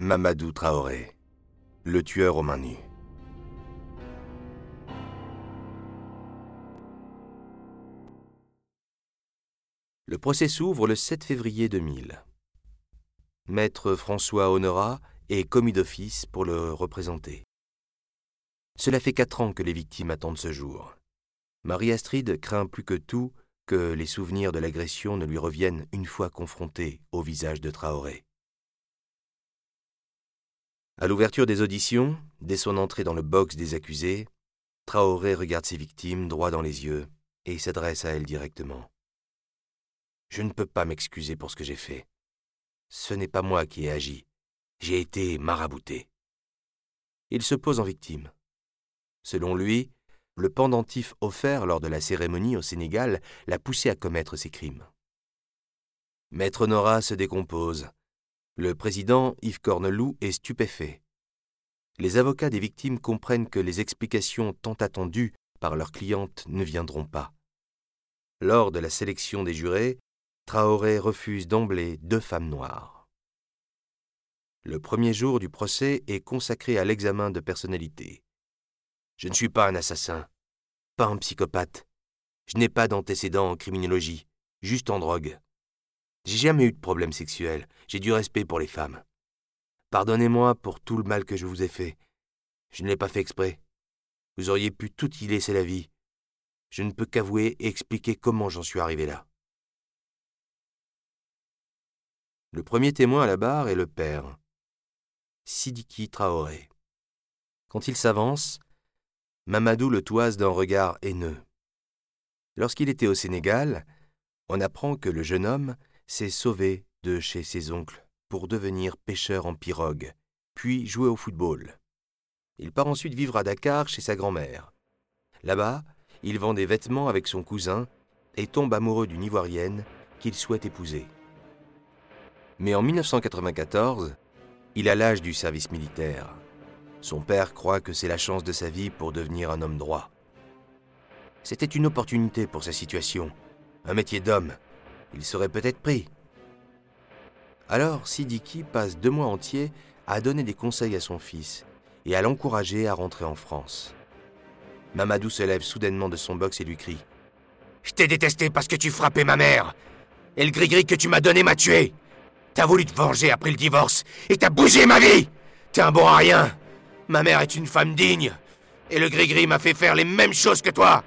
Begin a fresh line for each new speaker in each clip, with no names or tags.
Mamadou Traoré, le tueur aux mains nues. Le procès s'ouvre le 7 février 2000. Maître François Honora est commis d'office pour le représenter. Cela fait quatre ans que les victimes attendent ce jour. Marie-Astrid craint plus que tout que les souvenirs de l'agression ne lui reviennent une fois confrontée au visage de Traoré. À l'ouverture des auditions, dès son entrée dans le box des accusés, Traoré regarde ses victimes droit dans les yeux et s'adresse à elles directement. Je ne peux pas m'excuser pour ce que j'ai fait. Ce n'est pas moi qui ai agi. J'ai été marabouté. Il se pose en victime. Selon lui, le pendentif offert lors de la cérémonie au Sénégal l'a poussé à commettre ces crimes. Maître Nora se décompose. Le président Yves Corneloup est stupéfait. Les avocats des victimes comprennent que les explications tant attendues par leurs clientes ne viendront pas. Lors de la sélection des jurés, Traoré refuse d'emblée deux femmes noires. Le premier jour du procès est consacré à l'examen de personnalité. Je ne suis pas un assassin, pas un psychopathe. Je n'ai pas d'antécédents en criminologie, juste en drogue. J'ai jamais eu de problème sexuel, j'ai du respect pour les femmes. Pardonnez-moi pour tout le mal que je vous ai fait. Je ne l'ai pas fait exprès. Vous auriez pu tout y laisser la vie. Je ne peux qu'avouer et expliquer comment j'en suis arrivé là. Le premier témoin à la barre est le père, Sidiki Traoré. Quand il s'avance, Mamadou le toise d'un regard haineux. Lorsqu'il était au Sénégal, on apprend que le jeune homme s'est sauvé de chez ses oncles pour devenir pêcheur en pirogue, puis jouer au football. Il part ensuite vivre à Dakar chez sa grand-mère. Là-bas, il vend des vêtements avec son cousin et tombe amoureux d'une Ivoirienne qu'il souhaite épouser. Mais en 1994, il a l'âge du service militaire. Son père croit que c'est la chance de sa vie pour devenir un homme droit. C'était une opportunité pour sa situation, un métier d'homme. Il serait peut-être pris. Alors Sidiki passe deux mois entiers à donner des conseils à son fils et à l'encourager à rentrer en France. Mamadou se lève soudainement de son box et lui crie Je t'ai détesté parce que tu frappais ma mère Et le gris-gris que tu m'as donné m'a tué T'as voulu te venger après le divorce et t'as bougé ma vie T'es un bon à rien Ma mère est une femme digne. Et le gris-gris m'a fait faire les mêmes choses que toi.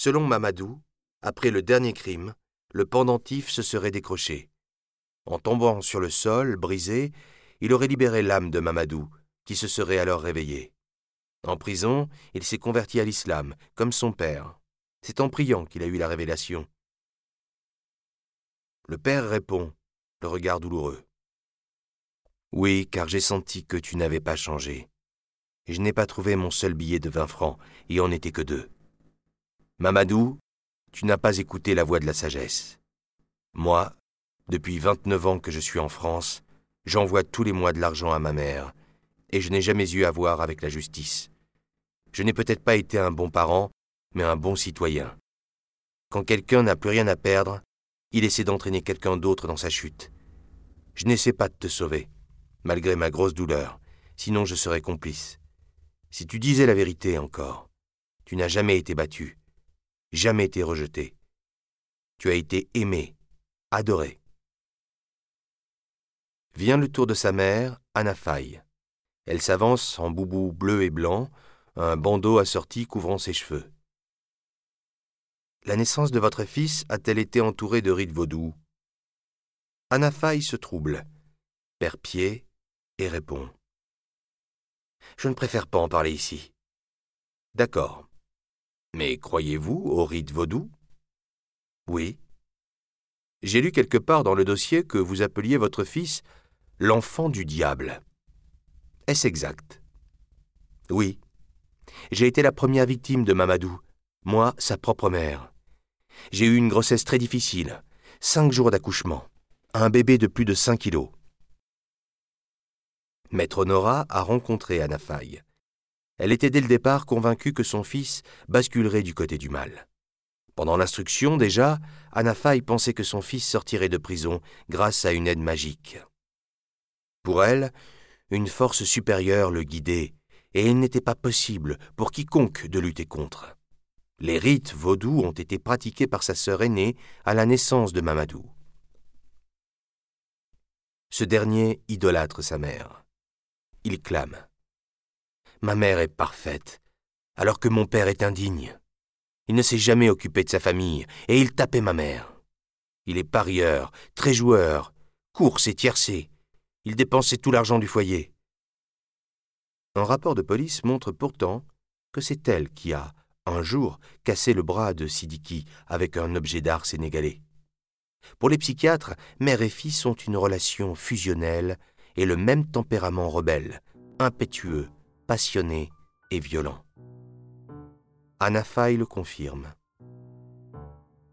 Selon Mamadou, après le dernier crime, le pendentif se serait décroché. En tombant sur le sol, brisé, il aurait libéré l'âme de Mamadou, qui se serait alors réveillée. En prison, il s'est converti à l'islam, comme son père. C'est en priant qu'il a eu la révélation. Le père répond, le regard douloureux. Oui, car j'ai senti que tu n'avais pas changé. Je n'ai pas trouvé mon seul billet de vingt francs, et en était que deux. Mamadou, tu n'as pas écouté la voix de la sagesse. Moi, depuis vingt-neuf ans que je suis en France, j'envoie tous les mois de l'argent à ma mère, et je n'ai jamais eu à voir avec la justice. Je n'ai peut-être pas été un bon parent, mais un bon citoyen. Quand quelqu'un n'a plus rien à perdre, il essaie d'entraîner quelqu'un d'autre dans sa chute. Je n'essaie pas de te sauver, malgré ma grosse douleur, sinon je serais complice. Si tu disais la vérité encore, tu n'as jamais été battu, jamais été rejeté. Tu as été aimé, adoré. Vient le tour de sa mère, Anna. Elle s'avance en boubou bleu et blanc, un bandeau assorti couvrant ses cheveux. La naissance de votre fils a-t-elle été entourée de rites vaudous? Anna se trouble, perd pied et répond. Je ne préfère pas en parler ici. D'accord. Mais croyez-vous aux rites vaudous Oui. J'ai lu quelque part dans le dossier que vous appeliez votre fils l'enfant du diable. Est-ce exact? Oui. J'ai été la première victime de Mamadou, moi, sa propre mère. J'ai eu une grossesse très difficile, cinq jours d'accouchement, un bébé de plus de cinq kilos. Maître Nora a rencontré Anna. Elle était dès le départ convaincue que son fils basculerait du côté du mal. Pendant l'instruction, déjà, Anafai pensait que son fils sortirait de prison grâce à une aide magique. Pour elle, une force supérieure le guidait, et il n'était pas possible pour quiconque de lutter contre. Les rites vaudous ont été pratiqués par sa sœur aînée à la naissance de Mamadou. Ce dernier idolâtre sa mère. Il clame. Ma mère est parfaite, alors que mon père est indigne. Il ne s'est jamais occupé de sa famille, et il tapait ma mère. Il est parieur, très joueur, course et tiercé. Il dépensait tout l'argent du foyer. Un rapport de police montre pourtant que c'est elle qui a, un jour, cassé le bras de Sidiki avec un objet d'art sénégalais. Pour les psychiatres, mère et fils ont une relation fusionnelle et le même tempérament rebelle, impétueux, passionné et violent. Anna le confirme.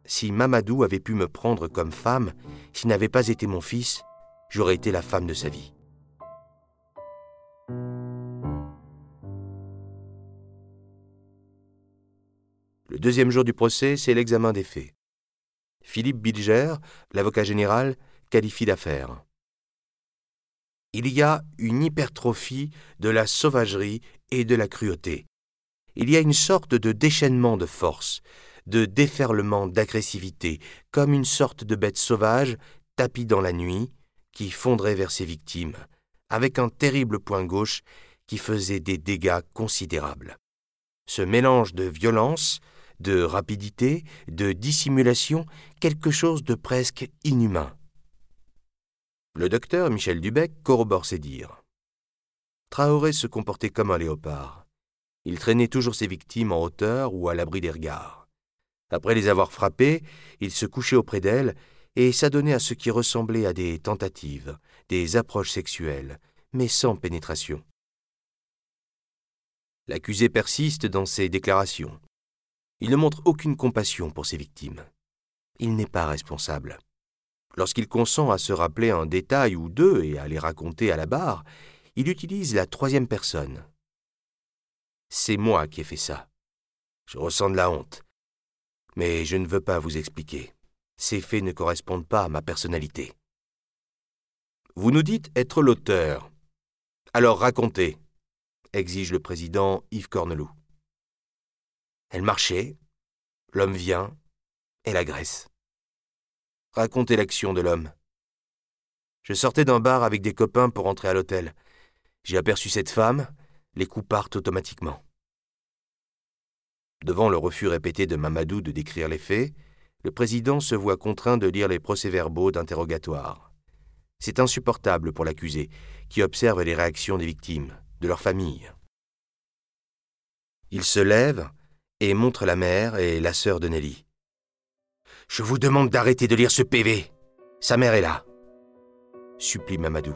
Si Mamadou avait pu me prendre comme femme, s'il n'avait pas été mon fils, j'aurais été la femme de sa vie. Le deuxième jour du procès, c'est l'examen des faits. Philippe Bilger, l'avocat général, qualifie l'affaire. Il y a une hypertrophie de la sauvagerie et de la cruauté il y a une sorte de déchaînement de force, de déferlement d'agressivité, comme une sorte de bête sauvage tapie dans la nuit, qui fondrait vers ses victimes, avec un terrible point gauche qui faisait des dégâts considérables. Ce mélange de violence, de rapidité, de dissimulation, quelque chose de presque inhumain. Le docteur Michel Dubec corrobore ses dires. Traoré se comportait comme un léopard. Il traînait toujours ses victimes en hauteur ou à l'abri des regards. Après les avoir frappées, il se couchait auprès d'elles et s'adonnait à ce qui ressemblait à des tentatives, des approches sexuelles, mais sans pénétration. L'accusé persiste dans ses déclarations. Il ne montre aucune compassion pour ses victimes. Il n'est pas responsable. Lorsqu'il consent à se rappeler un détail ou deux et à les raconter à la barre, il utilise la troisième personne, c'est moi qui ai fait ça. Je ressens de la honte. Mais je ne veux pas vous expliquer. Ces faits ne correspondent pas à ma personnalité. Vous nous dites être l'auteur. Alors racontez, exige le président Yves Corneloup. Elle marchait, l'homme vient, elle agresse. Racontez l'action de l'homme. Je sortais d'un bar avec des copains pour entrer à l'hôtel. J'ai aperçu cette femme, les coups partent automatiquement. Devant le refus répété de Mamadou de décrire les faits, le président se voit contraint de lire les procès-verbaux d'interrogatoire. C'est insupportable pour l'accusé, qui observe les réactions des victimes, de leurs familles. Il se lève et montre la mère et la sœur de Nelly. Je vous demande d'arrêter de lire ce PV. Sa mère est là. Supplie Mamadou.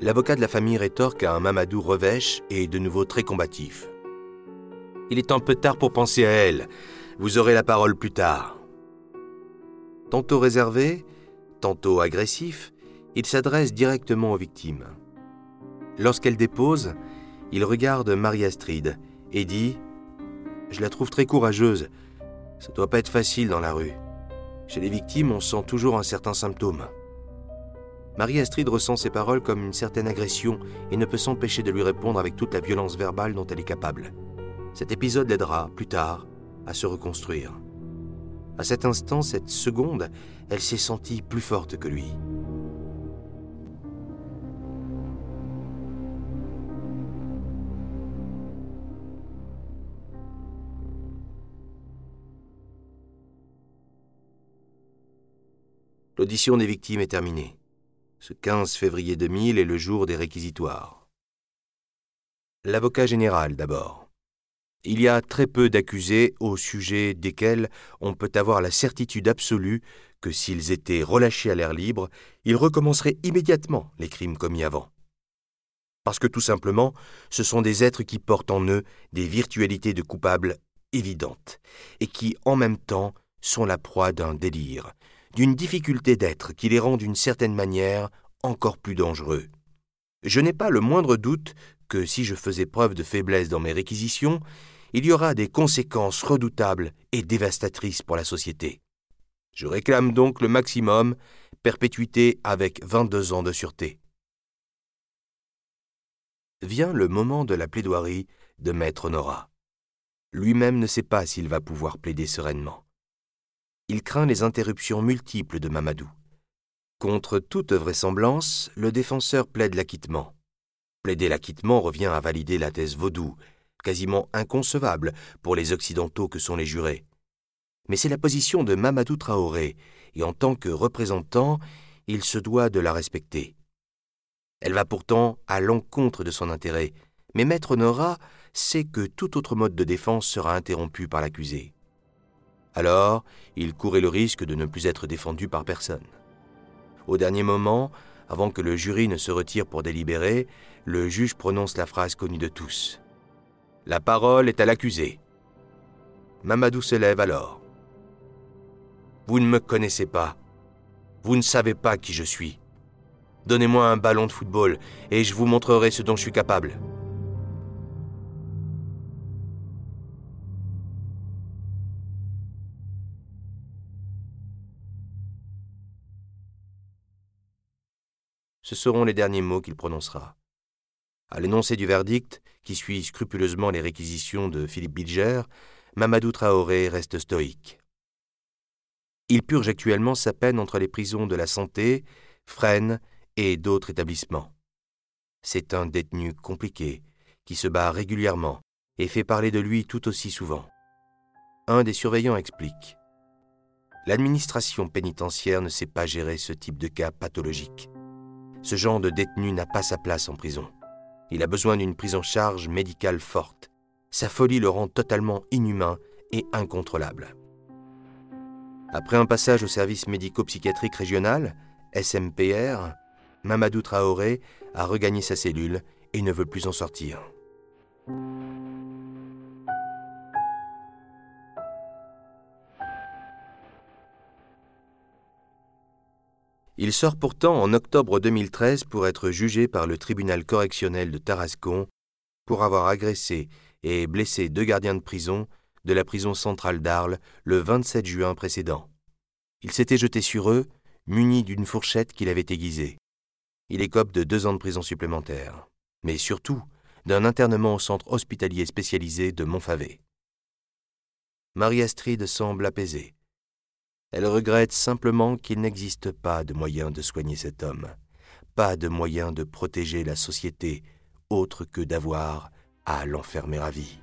L'avocat de la famille rétorque à un Mamadou revêche et de nouveau très combatif. Il est un peu tard pour penser à elle. Vous aurez la parole plus tard. Tantôt réservé, tantôt agressif, il s'adresse directement aux victimes. Lorsqu'elle dépose, il regarde Marie-Astrid et dit Je la trouve très courageuse. Ça doit pas être facile dans la rue. Chez les victimes, on sent toujours un certain symptôme. Marie-Astrid ressent ces paroles comme une certaine agression et ne peut s'empêcher de lui répondre avec toute la violence verbale dont elle est capable. Cet épisode l'aidera, plus tard, à se reconstruire. À cet instant, cette seconde, elle s'est sentie plus forte que lui. L'audition des victimes est terminée. Ce 15 février 2000 est le jour des réquisitoires. L'avocat général d'abord. Il y a très peu d'accusés au sujet desquels on peut avoir la certitude absolue que s'ils étaient relâchés à l'air libre, ils recommenceraient immédiatement les crimes commis avant. Parce que tout simplement, ce sont des êtres qui portent en eux des virtualités de coupables évidentes, et qui en même temps sont la proie d'un délire, d'une difficulté d'être qui les rend d'une certaine manière encore plus dangereux. Je n'ai pas le moindre doute que si je faisais preuve de faiblesse dans mes réquisitions, il y aura des conséquences redoutables et dévastatrices pour la société. Je réclame donc le maximum, perpétuité avec 22 ans de sûreté. Vient le moment de la plaidoirie de Maître Nora. Lui-même ne sait pas s'il va pouvoir plaider sereinement. Il craint les interruptions multiples de Mamadou. Contre toute vraisemblance, le défenseur plaide l'acquittement. Plaider l'acquittement revient à valider la thèse vaudou, quasiment inconcevable pour les Occidentaux que sont les jurés. Mais c'est la position de Mamadou Traoré, et en tant que représentant, il se doit de la respecter. Elle va pourtant à l'encontre de son intérêt, mais Maître Nora sait que tout autre mode de défense sera interrompu par l'accusé. Alors, il courait le risque de ne plus être défendu par personne. Au dernier moment, avant que le jury ne se retire pour délibérer, le juge prononce la phrase connue de tous. La parole est à l'accusé. Mamadou se lève alors. Vous ne me connaissez pas. Vous ne savez pas qui je suis. Donnez-moi un ballon de football et je vous montrerai ce dont je suis capable. Ce seront les derniers mots qu'il prononcera. À l'énoncé du verdict, qui suit scrupuleusement les réquisitions de Philippe Bilger, Mamadou Traoré reste stoïque. Il purge actuellement sa peine entre les prisons de la Santé, Fresnes et d'autres établissements. C'est un détenu compliqué, qui se bat régulièrement et fait parler de lui tout aussi souvent. Un des surveillants explique. L'administration pénitentiaire ne sait pas gérer ce type de cas pathologique. Ce genre de détenu n'a pas sa place en prison. Il a besoin d'une prise en charge médicale forte. Sa folie le rend totalement inhumain et incontrôlable. Après un passage au service médico-psychiatrique régional, SMPR, Mamadou Traoré a regagné sa cellule et ne veut plus en sortir. Il sort pourtant en octobre 2013 pour être jugé par le tribunal correctionnel de Tarascon pour avoir agressé et blessé deux gardiens de prison de la prison centrale d'Arles le 27 juin précédent. Il s'était jeté sur eux, muni d'une fourchette qu'il avait aiguisée. Il écope de deux ans de prison supplémentaire, mais surtout d'un internement au centre hospitalier spécialisé de Montfavet. Marie-Astrid semble apaisée. Elle regrette simplement qu'il n'existe pas de moyen de soigner cet homme, pas de moyen de protéger la société autre que d'avoir à l'enfermer à vie.